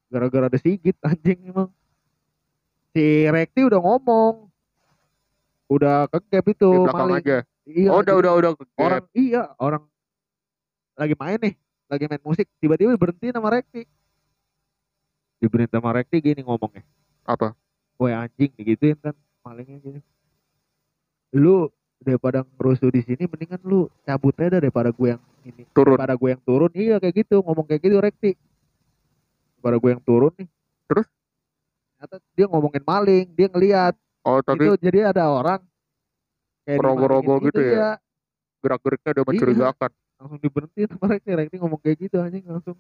[SPEAKER 1] Gara-gara ada sigit anjing emang. Si Rekti udah ngomong. Udah kegap itu
[SPEAKER 3] Di belakang
[SPEAKER 1] maling.
[SPEAKER 3] aja.
[SPEAKER 1] Iya,
[SPEAKER 3] oh, udah udah udah
[SPEAKER 1] orang iya orang lagi main nih lagi main musik tiba-tiba berhenti sama Rekti diberhenti sama Rekti gini ngomongnya
[SPEAKER 3] Apa?
[SPEAKER 1] Woi anjing digituin kan malingnya gini lu daripada ngerusuh di sini mendingan lu cabut aja daripada gue yang ini
[SPEAKER 3] turun.
[SPEAKER 1] daripada gue yang turun iya kayak gitu ngomong kayak gitu Rekti daripada gue yang turun nih
[SPEAKER 3] Terus?
[SPEAKER 1] ternyata dia ngomongin maling dia ngelihat
[SPEAKER 3] Oh, tapi
[SPEAKER 1] itu jadi ada orang kayak
[SPEAKER 3] Rogo-rogo
[SPEAKER 1] dimalingin
[SPEAKER 3] gitu ya?
[SPEAKER 1] iya.
[SPEAKER 3] gerak-geriknya udah mencurigakan.
[SPEAKER 1] langsung diberhentiin sama Rekti Rekti ngomong kayak gitu anjing langsung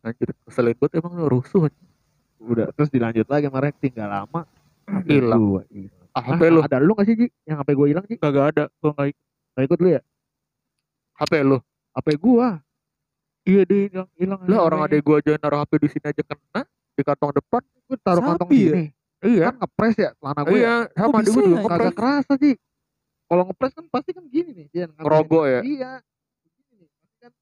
[SPEAKER 3] Anjir, keselin banget emang lu rusuh. anjing.
[SPEAKER 1] udah terus dilanjut lagi sama Rekti nggak lama
[SPEAKER 3] Hilang.
[SPEAKER 1] Hilang.
[SPEAKER 3] Ah, HP lu,
[SPEAKER 1] ada lu nggak sih Ji yang HP gua hilang Ji
[SPEAKER 4] Kagak ada. Gua nggak ikut.
[SPEAKER 1] nggak ikut lu ya
[SPEAKER 3] HP lu.
[SPEAKER 1] HP gua
[SPEAKER 4] Iya dia hilang hilang.
[SPEAKER 3] Lah orang adek gua aja naruh HP di sini aja kena di kantong depan.
[SPEAKER 1] gua taruh kantong
[SPEAKER 4] Sapi ya?
[SPEAKER 1] sini
[SPEAKER 3] Iya.
[SPEAKER 1] kan ngepres ya celana gue ya.
[SPEAKER 3] Iya, sama
[SPEAKER 4] Kok
[SPEAKER 3] adek
[SPEAKER 4] bisa
[SPEAKER 3] gua juga
[SPEAKER 4] ya?
[SPEAKER 1] kagak kerasa Ji kalau ngepres kan pasti kan gini nih ngambilin.
[SPEAKER 3] Ngerogo ya?
[SPEAKER 1] iya Gini nih, pasti kan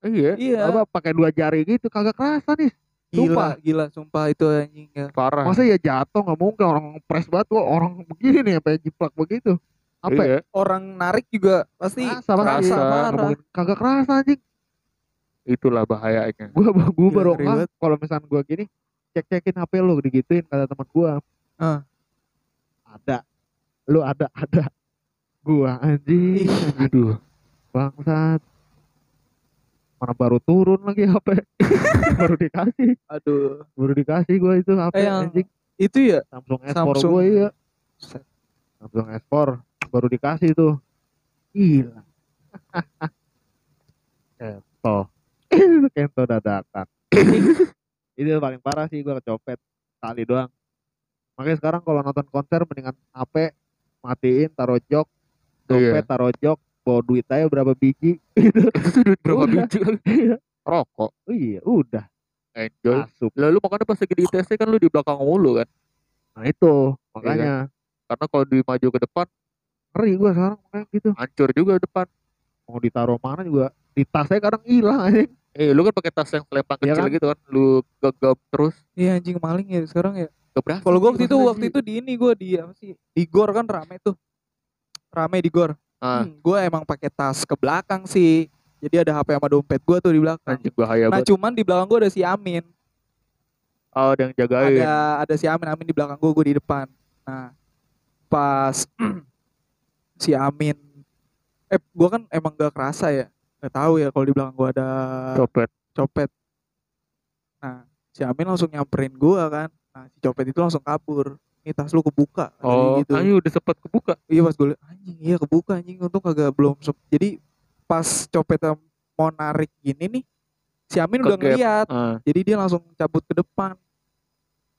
[SPEAKER 3] Iya,
[SPEAKER 4] Iya.
[SPEAKER 1] apa pakai dua jari gitu kagak kerasa nih Sumpah.
[SPEAKER 4] gila, sumpah itu anjing ya.
[SPEAKER 3] parah.
[SPEAKER 1] masa ya jatuh nggak mungkin orang ngepres banget gua orang begini nih sampai jiplak begitu apa ya
[SPEAKER 3] Iya,
[SPEAKER 4] Orang narik juga pasti
[SPEAKER 1] pasti.
[SPEAKER 4] kerasa
[SPEAKER 1] ngomongin kagak kerasa anjing
[SPEAKER 3] itulah bahayanya.
[SPEAKER 1] gua gua baru kalau misalnya gua gini cek cekin HP lu digituin kata teman gua
[SPEAKER 4] Ah.
[SPEAKER 1] ada lu ada ada gua anjing anjing.
[SPEAKER 3] Aduh,
[SPEAKER 1] bangsat mana baru turun lagi HP baru dikasih.
[SPEAKER 4] Aduh.
[SPEAKER 1] baru dikasih gua itu HP
[SPEAKER 4] Eh, yang
[SPEAKER 1] anjing.
[SPEAKER 4] Itu ya?
[SPEAKER 1] Samsung S4
[SPEAKER 4] Samsung.
[SPEAKER 1] gua iya. Samsung S4 baru dikasih tuh. Gila. Kento. Kento dadakan. Itu paling parah sih gua kecopet. Kali doang. Makanya sekarang kalau nonton konser mendingan HP matiin taruh jok. Dompet taruh jok bawa duit aja berapa biji
[SPEAKER 3] itu duit berapa
[SPEAKER 1] Udah.
[SPEAKER 3] biji?
[SPEAKER 1] Iya.
[SPEAKER 3] Rokok.
[SPEAKER 1] oh iya udah
[SPEAKER 3] Enjoy.
[SPEAKER 1] asup
[SPEAKER 3] Lalu makanya pas lagi di ITC kan lu di belakang mulu kan.
[SPEAKER 1] nah itu makanya
[SPEAKER 3] Karena kalau di maju ke depan
[SPEAKER 1] ngeri gua sekarang makanya gitu
[SPEAKER 3] hancur juga depan.
[SPEAKER 1] mau ditaruh mana juga di tas saya kadang hilang anjing
[SPEAKER 3] Eh, lu kan pakai tas yang selempang
[SPEAKER 1] Iya
[SPEAKER 3] kecil
[SPEAKER 1] kan?
[SPEAKER 3] gitu kan. Lu gegap terus.
[SPEAKER 4] Iya anjing maling ya sekarang ya. Kalau gua waktu itu waktu itu di ini gua di apa sih? Di gor kan rame tuh. Rame di gor.
[SPEAKER 3] Ah.
[SPEAKER 4] Hmm, gua emang pakai tas ke belakang sih. Jadi ada HP sama dompet gua tuh di belakang.
[SPEAKER 3] Anjing bahaya
[SPEAKER 4] Nah,
[SPEAKER 3] banget.
[SPEAKER 4] cuman di belakang gua ada si Amin.
[SPEAKER 3] Oh, ada yang jagain.
[SPEAKER 4] Ada ada si Amin, Amin di belakang gua, gua di depan. Nah, pas si Amin eh gua kan emang gak kerasa ya. Gak tahu ya kalau di belakang gua ada
[SPEAKER 3] Copet.
[SPEAKER 4] copet. Nah, si Amin langsung nyamperin gua kan. Nah, si copet itu langsung kabur. Ini tas lu kebuka. dia
[SPEAKER 3] Oh,
[SPEAKER 4] gitu.
[SPEAKER 3] ayo udah sempet kebuka.
[SPEAKER 4] Iya pas gue liat, anjing iya kebuka anjing untung kagak belum sep- jadi pas copetnya mau narik gini nih si Amin udah
[SPEAKER 3] Kegap.
[SPEAKER 4] ngeliat
[SPEAKER 3] Ah.
[SPEAKER 4] jadi dia langsung cabut ke depan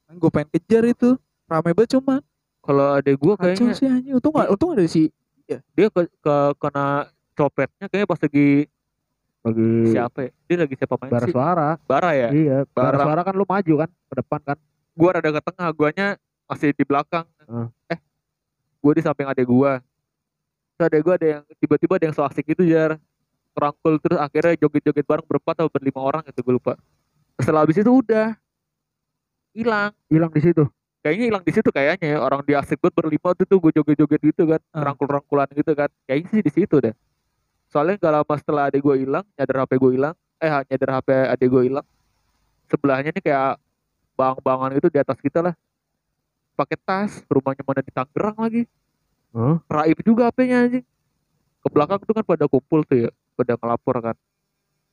[SPEAKER 4] kan gue pengen kejar itu rame banget cuman
[SPEAKER 3] Kalau gua
[SPEAKER 4] kacau
[SPEAKER 3] kayaknya
[SPEAKER 4] sih anjing untung gak, untung ada si
[SPEAKER 3] dia ke, ke kena copetnya kayaknya pas lagi
[SPEAKER 1] Bagi
[SPEAKER 3] siapa ya? Dia lagi siapa main
[SPEAKER 1] bara
[SPEAKER 3] sih?
[SPEAKER 1] suara.
[SPEAKER 3] Bara ya?
[SPEAKER 1] Iya, bara
[SPEAKER 3] Barang.
[SPEAKER 1] suara kan lu maju kan ke depan kan.
[SPEAKER 3] Gua rada ke tengah, guanya masih di belakang.
[SPEAKER 1] Ah.
[SPEAKER 3] Eh, gua di samping adek gua. Terus adek gua ada yang tiba-tiba ada yang so asik itu jar. Kerangkul terus akhirnya joget-joget bareng berempat atau berlima orang gitu gue lupa. Setelah habis itu udah hilang.
[SPEAKER 1] Hilang di situ.
[SPEAKER 3] Kayaknya hilang di situ kayaknya ya. Orang di asik banget berlima tuh tuh gue joget-joget gitu kan.
[SPEAKER 4] Ah.
[SPEAKER 3] Rangkul-rangkulan gitu kan. Kayaknya sih di situ deh. Soalnya gak lama setelah adek gue hilang, nyadar HP gue hilang. Eh nyadar HP adek gue hilang. Sebelahnya nih kayak bang-bangan itu di atas kita lah. Pakai tas, rumahnya mana di Tangerang lagi.
[SPEAKER 1] Hah?
[SPEAKER 3] Raib juga HP-nya anjing. Ke belakang tuh kan pada kumpul tuh ya, pada ngelapor kan.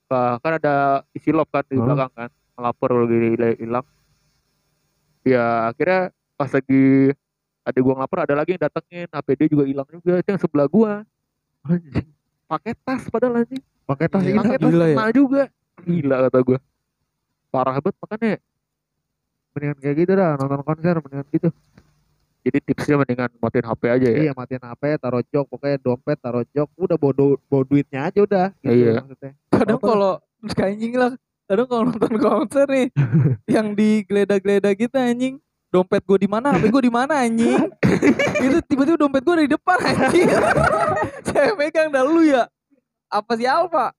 [SPEAKER 3] Nah, kan ada isi lop kan di
[SPEAKER 1] Hah?
[SPEAKER 3] belakang kan, ngelapor gini hilang. Ya akhirnya pas lagi ada gua ngelapor ada lagi yang datengin, HP dia juga hilang juga, itu yang sebelah gua.
[SPEAKER 1] Anjing.
[SPEAKER 3] Pakai tas padahal anjing.
[SPEAKER 1] Pakai tas
[SPEAKER 4] Iya,
[SPEAKER 1] hilang.
[SPEAKER 3] Pakai tas
[SPEAKER 4] gila ya.
[SPEAKER 3] juga. Gila kata gua. Parah banget makanya
[SPEAKER 1] Mendingan kayak gitu dah nonton konser mendingan gitu.
[SPEAKER 3] jadi tipsnya mendingan matiin HP aja ya.
[SPEAKER 1] Iya matiin HP, taruh jok, pokoknya dompet, taruh jok, udah bodo bawa duitnya aja udah. Gitu
[SPEAKER 3] Iya.
[SPEAKER 1] maksudnya.
[SPEAKER 4] kadang kalau kayak anjing lah kadang kalau nonton konser nih yang digeledah-geledah gitu anjing dompet gue di mana HP gue di mana anjing itu tiba-tiba dompet gue di depan anjing saya pegang dah lu ya apa sih Alfa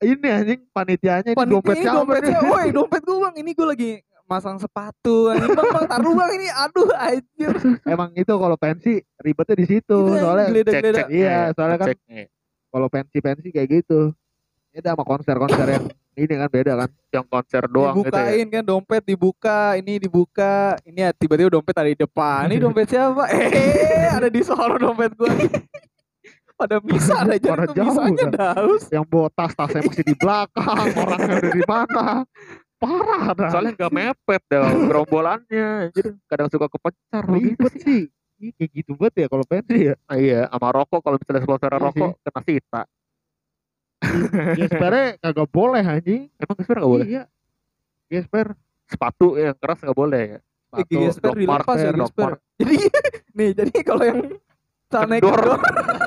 [SPEAKER 1] ini anjing panitianya ini
[SPEAKER 4] Panitia
[SPEAKER 1] dompet
[SPEAKER 4] ini
[SPEAKER 1] siapa
[SPEAKER 4] dompetnya,
[SPEAKER 1] nih?
[SPEAKER 4] woi dompet gue bang, ini gue lagi masang sepatu, bang, bang taruh bang ini, aduh anjir.
[SPEAKER 1] Emang itu kalau pensi ribetnya di situ.
[SPEAKER 4] Itu
[SPEAKER 1] soalnya
[SPEAKER 4] anjing,
[SPEAKER 3] Cek cek.
[SPEAKER 1] Iya, soalnya kan kalau pensi-pensi kayak gitu. Itu sama konser-konser yang ini kan beda kan.
[SPEAKER 3] yang konser doang gitu ya.
[SPEAKER 4] Dibukain kan dompet dibuka, ini dibuka, ini ya, tiba-tiba dompet ada di depan. Ini dompet siapa? Eh, ada di sono dompet gue. Pada bisa ada
[SPEAKER 1] Pada
[SPEAKER 4] tuh
[SPEAKER 1] jauh, kan?
[SPEAKER 4] daus.
[SPEAKER 1] Yang bawa tas-tasnya masih di belakang, orangnya udah di mana. Parah dah.
[SPEAKER 3] Soalnya nggak mepet dah gerombolannya. Jadi kadang suka kepencar gitu
[SPEAKER 1] ribet
[SPEAKER 3] sih.
[SPEAKER 1] sih. Ih, kayak gitu banget ya kalau pensi ya.
[SPEAKER 3] Ah, iya, sama rokok kalau misalnya sponsor
[SPEAKER 1] Iya
[SPEAKER 3] rokok kena sita.
[SPEAKER 1] Ya sebenarnya kagak boleh anjing.
[SPEAKER 3] Emang gesper nggak boleh?
[SPEAKER 1] Iya. Gesper.
[SPEAKER 3] Sepatu yang keras nggak boleh ya.
[SPEAKER 4] Eh,
[SPEAKER 1] Sepatu,
[SPEAKER 4] gesper
[SPEAKER 1] Doc
[SPEAKER 4] dilepas ya gesper. Jadi nih, jadi kalau yang celana
[SPEAKER 3] Kendor.
[SPEAKER 4] kendor,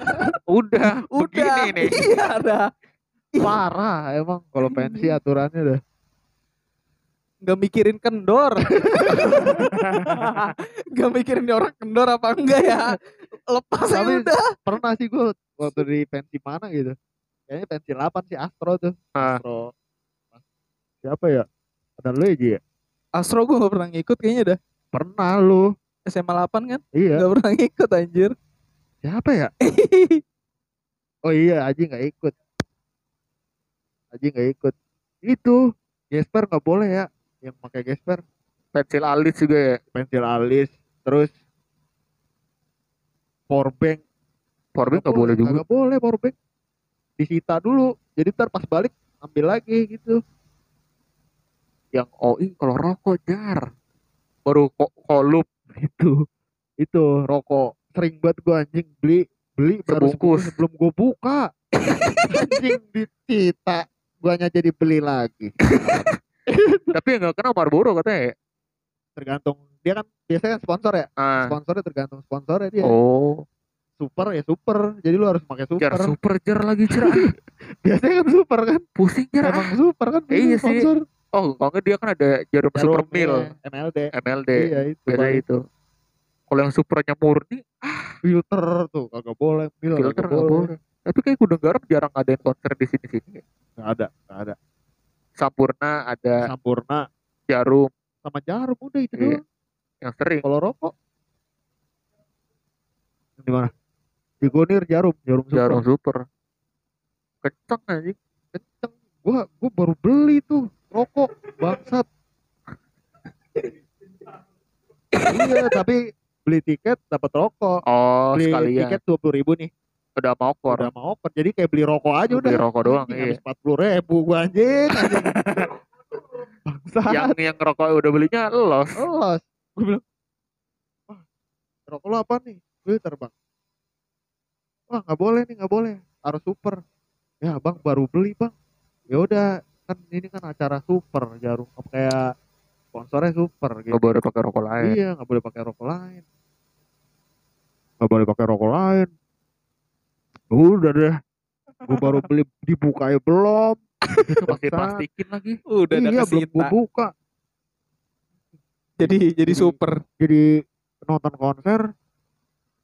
[SPEAKER 3] Udah,
[SPEAKER 4] udah,
[SPEAKER 3] begini nih.
[SPEAKER 4] iya ada.
[SPEAKER 1] Parah emang kalau pensi aturannya dah.
[SPEAKER 4] Nggak mikirin kendor nggak mikirin orang kendor apa enggak ya lepas aja
[SPEAKER 1] Tapi-
[SPEAKER 4] udah
[SPEAKER 1] Pernah sih gue waktu di pensi mana gitu. Kayaknya pensi 8 sih Astro tuh.
[SPEAKER 3] Ah.
[SPEAKER 1] Astro. Siapa ya? Ada lu aja ya?
[SPEAKER 4] Astro gue gak pernah ngikut kayaknya dah
[SPEAKER 1] Pernah lu.
[SPEAKER 4] SMA 8 kan
[SPEAKER 1] Iya.
[SPEAKER 4] gak pernah ngikut anjir
[SPEAKER 1] Siapa ya? Oh iya, Aji nggak ikut. Aji nggak ikut. Itu gesper nggak boleh ya. Yang pakai gesper
[SPEAKER 3] Pensil alis juga ya.
[SPEAKER 1] pensil alis, terus powerbank.
[SPEAKER 3] Powerbank nggak boleh juga.
[SPEAKER 1] Nggak boleh powerbank. Disita dulu. Jadi ntar pas balik ambil lagi gitu.
[SPEAKER 3] Yang OI kalau rokok jar. Baru kok kolup.
[SPEAKER 1] Itu. Itu rokok. Sering banget gua anjing beli beli
[SPEAKER 3] sebungkus
[SPEAKER 1] sebelum gua buka. anjing disita. Guanya jadi beli lagi.
[SPEAKER 3] Tapi yang nggak kena Marlboro katanya ya.
[SPEAKER 1] Tergantung dia kan biasanya sponsor ya.
[SPEAKER 3] Ah.
[SPEAKER 1] Sponsornya tergantung sponsornya dia.
[SPEAKER 3] Oh,
[SPEAKER 1] Super ya super. Jadi lu harus pakai super.
[SPEAKER 3] jar super jar lagi jar.
[SPEAKER 1] Biasanya kan super kan.
[SPEAKER 3] Pusing jar. ah.
[SPEAKER 1] Emang super kan
[SPEAKER 3] Iya sih.
[SPEAKER 1] sponsor.
[SPEAKER 3] Oh, kalau nggak dia kan ada jarum, super
[SPEAKER 1] Jarum,
[SPEAKER 3] mil,
[SPEAKER 1] iya, MLD.
[SPEAKER 3] MLD.
[SPEAKER 1] Iya itu.
[SPEAKER 3] Biasanya itu. Kalau yang supernya murni,
[SPEAKER 1] Filter tuh kagak boleh. Mil
[SPEAKER 3] filter
[SPEAKER 1] kagak
[SPEAKER 3] nggak boleh. Tapi kayak Garam jarang ngadain konser di sini-sini.
[SPEAKER 1] Nggak ada, nggak ada.
[SPEAKER 3] Sampurna ada
[SPEAKER 1] Sampurna
[SPEAKER 3] Jarum
[SPEAKER 1] sama jarum udah itu
[SPEAKER 3] Iya.
[SPEAKER 1] doang.
[SPEAKER 3] yang sering
[SPEAKER 1] Kalau rokok di mana? Di Gonir jarum, jarum super.
[SPEAKER 3] Jarum super kenceng aja
[SPEAKER 1] kenceng. Gua gua baru beli tuh rokok bangsat. iya, tapi beli tiket dapat rokok.
[SPEAKER 3] oh
[SPEAKER 1] beli
[SPEAKER 3] sekalian
[SPEAKER 1] tiket dua puluh ribu nih.
[SPEAKER 3] Udah mau kor
[SPEAKER 1] Udah mau open. Jadi kayak beli rokok aja udah.
[SPEAKER 3] beli rokok doang iya
[SPEAKER 1] habis empat puluh ribu gua anjing. anjing.
[SPEAKER 3] Yang yang rokok udah belinya los
[SPEAKER 1] Los. Gue bilang, wah, rokok lo apa nih? Gue terbang. Wah nggak boleh nih nggak boleh. Harus super. Ya bang baru beli bang. Ya udah kan ini kan acara super jarum apa kayak sponsornya super gitu.
[SPEAKER 3] nggak boleh pakai rokok lain
[SPEAKER 1] Iya nggak boleh pakai rokok lain. Nggak boleh pakai rokok lain. Udah deh. Gue baru beli dibuka ya belum.
[SPEAKER 3] itu pasti
[SPEAKER 1] Bangsat.
[SPEAKER 3] plastikin lagi.
[SPEAKER 4] Udah ada
[SPEAKER 1] iya belum gue buka.
[SPEAKER 4] Jadi jadi super.
[SPEAKER 1] Jadi nonton konser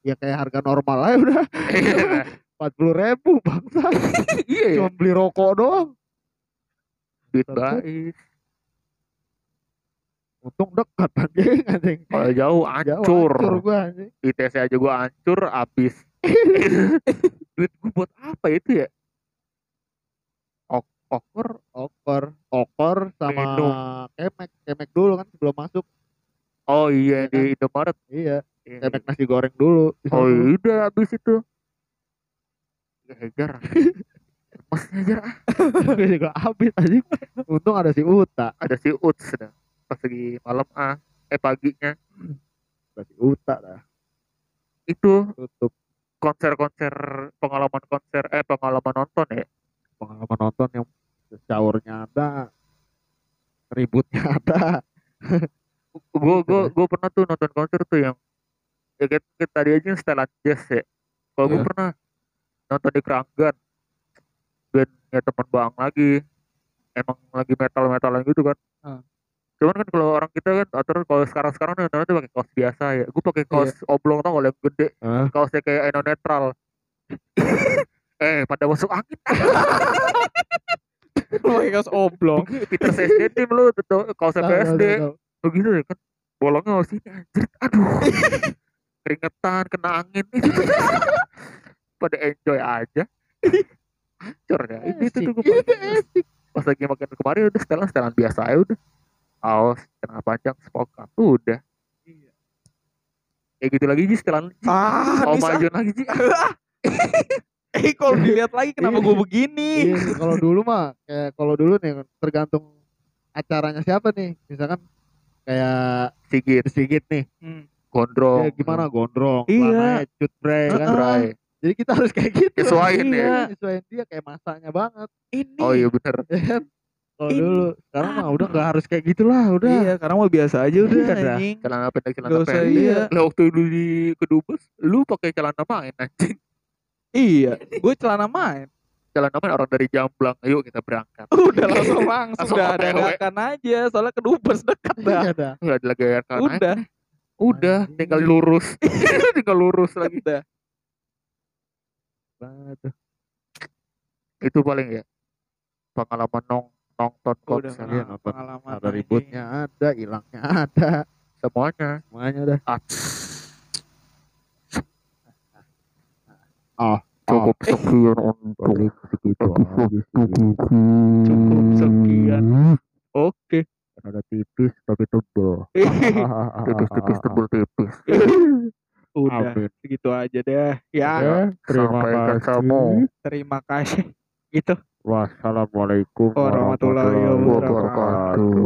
[SPEAKER 1] ya kayak harga normal aja udah. Empat puluh ribu bangsa.
[SPEAKER 3] Iya ya
[SPEAKER 1] cuma beli rokok doang.
[SPEAKER 3] Duit baik.
[SPEAKER 1] Untung dekat anjing anjing.
[SPEAKER 3] Kalau jauh
[SPEAKER 1] Jauh,
[SPEAKER 3] hancur.
[SPEAKER 1] hancur gua anjing.
[SPEAKER 3] Di TC aja gua hancur habis duit gua buat apa itu ya? Ok okor
[SPEAKER 1] okor okor sama
[SPEAKER 3] Minum.
[SPEAKER 1] kemek kemek dulu kan sebelum masuk.
[SPEAKER 3] Oh iya
[SPEAKER 1] Iya
[SPEAKER 3] di Indomaret.
[SPEAKER 1] Iya
[SPEAKER 3] Iya,
[SPEAKER 1] kemek nasi goreng dulu
[SPEAKER 3] oh iya udah habis itu. Ya hejar masih hejar ah.
[SPEAKER 1] Juga habis anjing. Untung ada si Uta.
[SPEAKER 3] Ada si Uts dah pas lagi malam ah. Eh paginya.
[SPEAKER 1] Ada si Uta dah.
[SPEAKER 3] Itu.
[SPEAKER 1] Tutup
[SPEAKER 3] konser-konser pengalaman konser eh pengalaman nonton ya.
[SPEAKER 1] Pengalaman nonton yang caurnya ada ributnya ada.
[SPEAKER 3] Gue gue gue pernah tuh nonton konser tuh yang ya kayak, kayak tadi aja yang setelan jazz ya. Kalau gue
[SPEAKER 4] Iya.
[SPEAKER 3] pernah nonton di Keranggan bandnya teman bang lagi emang lagi metal metalan gitu kan. Cuman kan kalau orang kita kan atau kalau sekarang sekarang nonton tuh pakai kaos biasa ya. Gue pakai kaos
[SPEAKER 4] Iya.
[SPEAKER 3] oblong tau kalau yang gede?
[SPEAKER 1] Hah?
[SPEAKER 3] kaosnya kayak eno netral eh pada masuk angin.
[SPEAKER 4] Lu pakai kaos oblong.
[SPEAKER 3] Peter SD tim lu tuh
[SPEAKER 1] tahu,
[SPEAKER 3] PSD begitu ya kan? Bolongnya harus sini anjir aduh. Keringetan kena angin. Pada enjoy aja. Hancur ya. Itu itu tuh gua pas lagi makin kemarin udah setelan setelan biasa aja udah kaos celana panjang spokat udah kayak gitu lagi sih setelan.
[SPEAKER 4] Ah,
[SPEAKER 3] mau
[SPEAKER 4] Nisa.
[SPEAKER 3] maju lagi sih
[SPEAKER 4] Eh kalau dilihat lagi kenapa
[SPEAKER 1] Iya.
[SPEAKER 4] gue begini?
[SPEAKER 1] Iya, kalau dulu mah kayak kalau dulu nih tergantung acaranya siapa nih. Misalkan kayak
[SPEAKER 3] sigit
[SPEAKER 1] Sigit nih.
[SPEAKER 4] Hmm.
[SPEAKER 3] gondrong
[SPEAKER 1] Ya, gimana gondrong,
[SPEAKER 4] Iya.
[SPEAKER 1] cut bre kan.
[SPEAKER 3] Bray.
[SPEAKER 1] Jadi kita harus kayak gitu.
[SPEAKER 3] Nyesuaiin
[SPEAKER 1] Iya,
[SPEAKER 3] ya.
[SPEAKER 1] Nyesuaiin dia kayak masanya banget.
[SPEAKER 4] Ini.
[SPEAKER 3] oh iya bener
[SPEAKER 1] ya
[SPEAKER 4] Ini.
[SPEAKER 1] dulu sekarang mah udah nggak harus kayak gitulah, udah.
[SPEAKER 4] Iya, sekarang mah biasa aja udah
[SPEAKER 1] Iya, dah.
[SPEAKER 4] anjing.
[SPEAKER 3] celana pendek celana
[SPEAKER 4] Gak usah
[SPEAKER 3] pendek
[SPEAKER 4] iya.
[SPEAKER 3] lah waktu dulu di kedubes lu pakai celana main anjing
[SPEAKER 4] Iya, gue celana main.
[SPEAKER 3] celana main orang dari Jamblang ayo kita berangkat
[SPEAKER 4] Udah langsung langsung udah ada
[SPEAKER 3] OTW.
[SPEAKER 4] dadakan aja, soalnya kedubes dekat dah.
[SPEAKER 1] Iya dah.
[SPEAKER 3] nggak ada lagi air kan
[SPEAKER 4] Udah,
[SPEAKER 3] udah tinggal lurus tinggal lurus lagi
[SPEAKER 4] udah.
[SPEAKER 1] Aduh.
[SPEAKER 3] itu paling ya pengalaman nong nonton konser
[SPEAKER 4] pengalaman,
[SPEAKER 1] nonton. Ada ributnya ada, hilangnya ada,
[SPEAKER 3] semuanya
[SPEAKER 1] semuanya udah. Oh,
[SPEAKER 3] cukup sekian untuk
[SPEAKER 4] Cukup sekian. Oke.
[SPEAKER 1] ada tipis tapi tebel.
[SPEAKER 3] tipis-tipis tebel tipis
[SPEAKER 4] Udah,
[SPEAKER 1] Amin.
[SPEAKER 4] segitu aja deh. Ya,
[SPEAKER 3] Ya,
[SPEAKER 1] terima
[SPEAKER 3] sampai
[SPEAKER 1] kasih.
[SPEAKER 3] ketemu.
[SPEAKER 4] terima kasih. Gitu.
[SPEAKER 1] Wassalamualaikum
[SPEAKER 4] warahmatullahi
[SPEAKER 1] wabarakatuh.